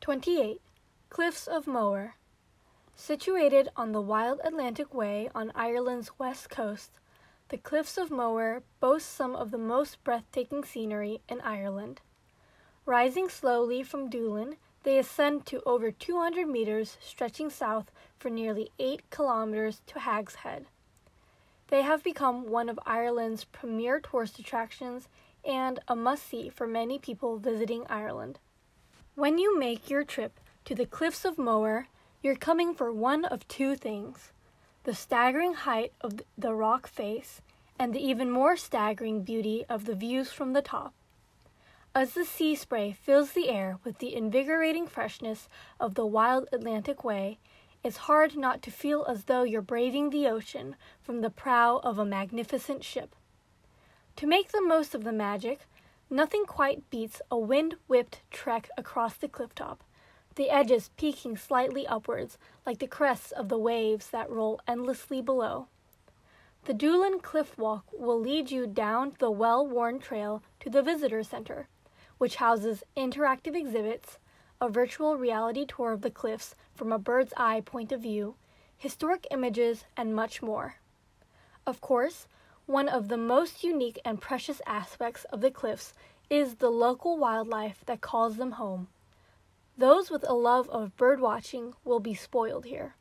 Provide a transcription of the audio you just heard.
28. Cliffs of Moher. Situated on the wild Atlantic Way on Ireland's west coast, the Cliffs of Moher boast some of the most breathtaking scenery in Ireland. Rising slowly from Doolin, they ascend to over 200 meters, stretching south for nearly 8 kilometers to Hag's Head. They have become one of Ireland's premier tourist attractions and a must see for many people visiting Ireland. When you make your trip to the Cliffs of Moher, you're coming for one of two things the staggering height of the rock face and the even more staggering beauty of the views from the top. As the sea spray fills the air with the invigorating freshness of the wild Atlantic Way, it's hard not to feel as though you're braving the ocean from the prow of a magnificent ship. To make the most of the magic, Nothing quite beats a wind whipped trek across the cliff top, the edges peaking slightly upwards like the crests of the waves that roll endlessly below. The Doolin Cliff Walk will lead you down the well worn trail to the Visitor Center, which houses interactive exhibits, a virtual reality tour of the cliffs from a bird's eye point of view, historic images, and much more. Of course, one of the most unique and precious aspects of the cliffs is the local wildlife that calls them home. Those with a love of bird watching will be spoiled here.